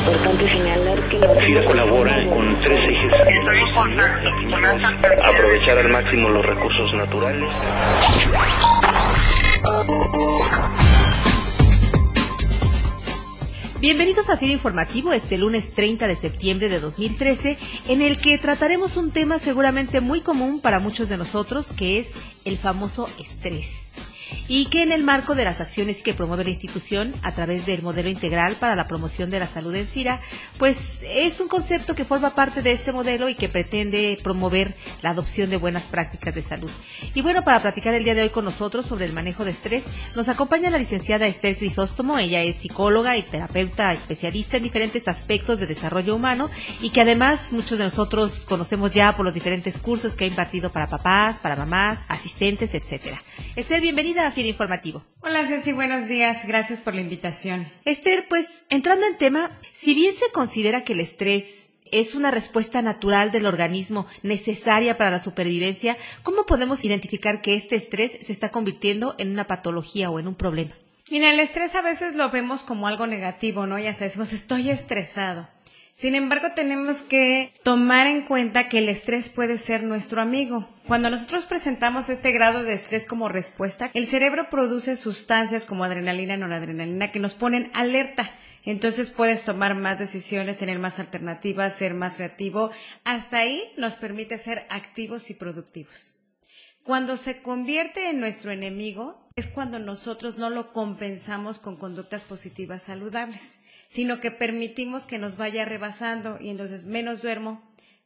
importante señalar que la FIRA colabora con tres ejes. Aprovechar al máximo los recursos naturales. Bienvenidos a FIRA Informativo este lunes 30 de septiembre de 2013, en el que trataremos un tema seguramente muy común para muchos de nosotros, que es el famoso estrés y que en el marco de las acciones que promueve la institución a través del modelo integral para la promoción de la salud en FIRA, pues es un concepto que forma parte de este modelo y que pretende promover la adopción de buenas prácticas de salud. Y bueno, para platicar el día de hoy con nosotros sobre el manejo de estrés, nos acompaña la licenciada Esther Crisóstomo, ella es psicóloga y terapeuta especialista en diferentes aspectos de desarrollo humano y que además muchos de nosotros conocemos ya por los diferentes cursos que ha impartido para papás, para mamás, asistentes, etcétera. Esther, bienvenida a Informativo. Hola Ceci, buenos días. Gracias por la invitación. Esther, pues entrando en tema, si bien se considera que el estrés es una respuesta natural del organismo necesaria para la supervivencia, ¿cómo podemos identificar que este estrés se está convirtiendo en una patología o en un problema? Mira, el estrés a veces lo vemos como algo negativo, ¿no? Y hasta decimos, estoy estresado. Sin embargo, tenemos que tomar en cuenta que el estrés puede ser nuestro amigo. Cuando nosotros presentamos este grado de estrés como respuesta, el cerebro produce sustancias como adrenalina noradrenalina que nos ponen alerta. Entonces puedes tomar más decisiones, tener más alternativas, ser más creativo. Hasta ahí nos permite ser activos y productivos. Cuando se convierte en nuestro enemigo es cuando nosotros no lo compensamos con conductas positivas saludables sino que permitimos que nos vaya rebasando y entonces menos duermo,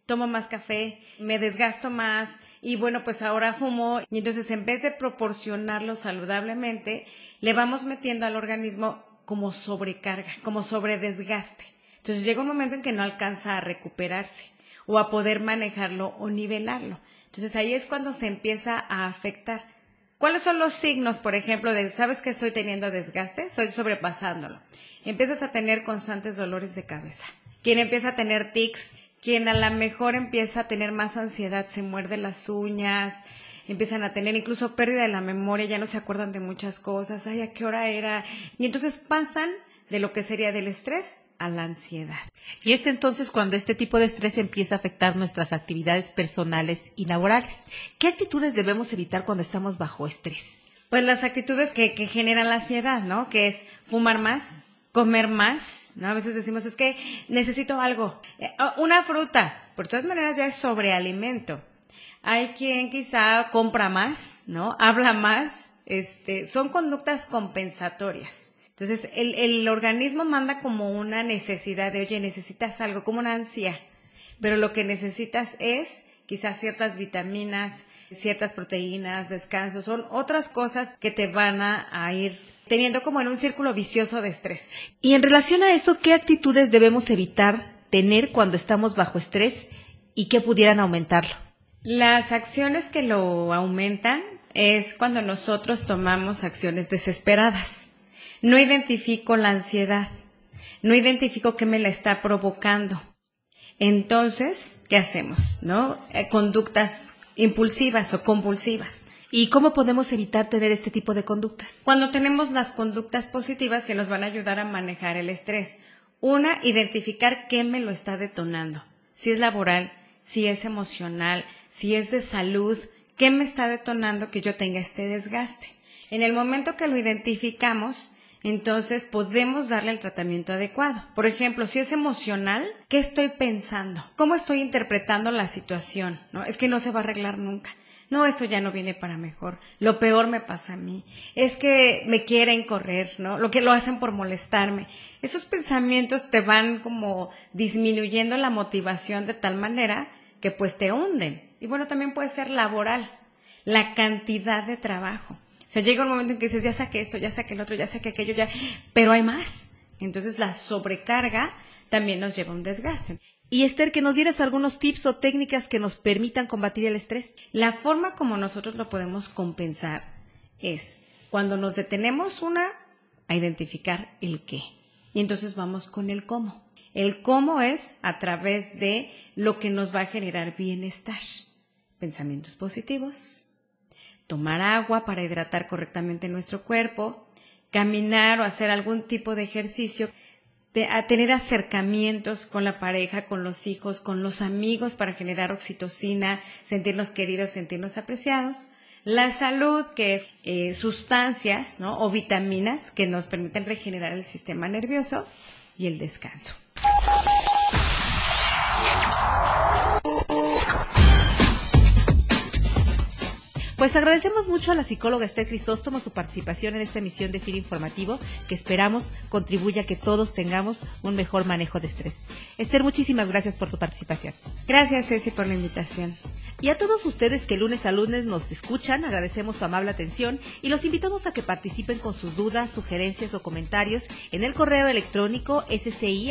tomo más café, me desgasto más y bueno, pues ahora fumo y entonces en vez de proporcionarlo saludablemente, le vamos metiendo al organismo como sobrecarga, como sobredesgaste. Entonces llega un momento en que no alcanza a recuperarse o a poder manejarlo o nivelarlo. Entonces ahí es cuando se empieza a afectar. ¿Cuáles son los signos, por ejemplo, de, sabes que estoy teniendo desgaste? Estoy sobrepasándolo. Empiezas a tener constantes dolores de cabeza. Quien empieza a tener tics, quien a lo mejor empieza a tener más ansiedad, se muerde las uñas, empiezan a tener incluso pérdida de la memoria, ya no se acuerdan de muchas cosas, ay, ¿a qué hora era? Y entonces pasan de lo que sería del estrés a la ansiedad. Y es entonces cuando este tipo de estrés empieza a afectar nuestras actividades personales y laborales. ¿Qué actitudes debemos evitar cuando estamos bajo estrés? Pues las actitudes que, generan la ansiedad, ¿no? Que es fumar más, comer más, ¿no? A veces decimos, es que necesito algo, eh, oh, una fruta, por todas maneras ya es sobrealimento. Hay quien quizá compra más, ¿no? Habla más, este, son conductas compensatorias. Entonces, el, el organismo manda como una necesidad de, oye, necesitas algo, como una ansia, pero lo que necesitas es quizás ciertas vitaminas, ciertas proteínas, descanso, son otras cosas que te van a, a, ir teniendo como en un círculo vicioso de estrés. Y en relación a eso, ¿qué actitudes debemos evitar tener cuando estamos bajo estrés y qué pudieran aumentarlo? Las acciones que lo aumentan es cuando nosotros tomamos acciones desesperadas. No identifico la ansiedad, no identifico qué me la está provocando. Entonces, ¿qué hacemos? ¿No? Eh, conductas impulsivas o compulsivas. ¿Y cómo podemos evitar tener este tipo de conductas? Cuando tenemos las conductas positivas que nos van a ayudar a manejar el estrés. Una, identificar qué me lo está detonando. Si es laboral, si es emocional, si es de salud, qué me está detonando que yo tenga este desgaste. En el momento que lo identificamos, entonces podemos darle el tratamiento adecuado. Por ejemplo, si es emocional, ¿qué estoy pensando? ¿Cómo estoy interpretando la situación? ¿No? Es que no se va a arreglar nunca. No, esto ya no viene para mejor. Lo peor me pasa a mí. Es que me quieren correr, ¿no? Lo que lo hacen por molestarme. Esos pensamientos te van como disminuyendo la motivación de tal manera que pues te hunden. Y bueno, también puede ser laboral. La cantidad de trabajo. O sea, llega un momento en que dices, ya saqué esto, ya saqué el otro, ya saqué aquello, ya, pero hay más. Entonces la sobrecarga también nos lleva a un desgaste. Y Esther, que nos dieras algunos tips o técnicas que nos permitan combatir el estrés. La forma como nosotros lo podemos compensar es cuando nos detenemos una a identificar el qué. Y entonces vamos con el cómo. El cómo es a través de lo que nos va a generar bienestar. Pensamientos positivos, tomar agua para hidratar correctamente nuestro cuerpo, caminar o hacer algún tipo de ejercicio. a tener acercamientos con la pareja, con los hijos, con los amigos para generar oxitocina, sentirnos queridos, sentirnos apreciados. La salud, que es eh, sustancias o vitaminas que nos permiten regenerar el sistema nervioso y el descanso. Pues agradecemos mucho a la psicóloga Esther Crisóstomo su participación en esta emisión de FIR Informativo, que esperamos contribuya a que todos tengamos un mejor manejo de estrés. Esther, muchísimas gracias por tu participación. Gracias, Ceci, por la invitación. Y a todos ustedes que lunes a lunes nos escuchan, agradecemos su amable atención y los invitamos a que participen con sus dudas, sugerencias o comentarios en el correo electrónico sci.fira.go.mx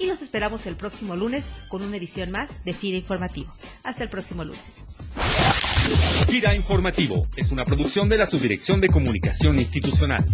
y los esperamos el próximo lunes con una edición más de FIRA Informativo. Hasta el próximo lunes. FIRA Informativo es una producción de la Subdirección de Comunicación Institucional.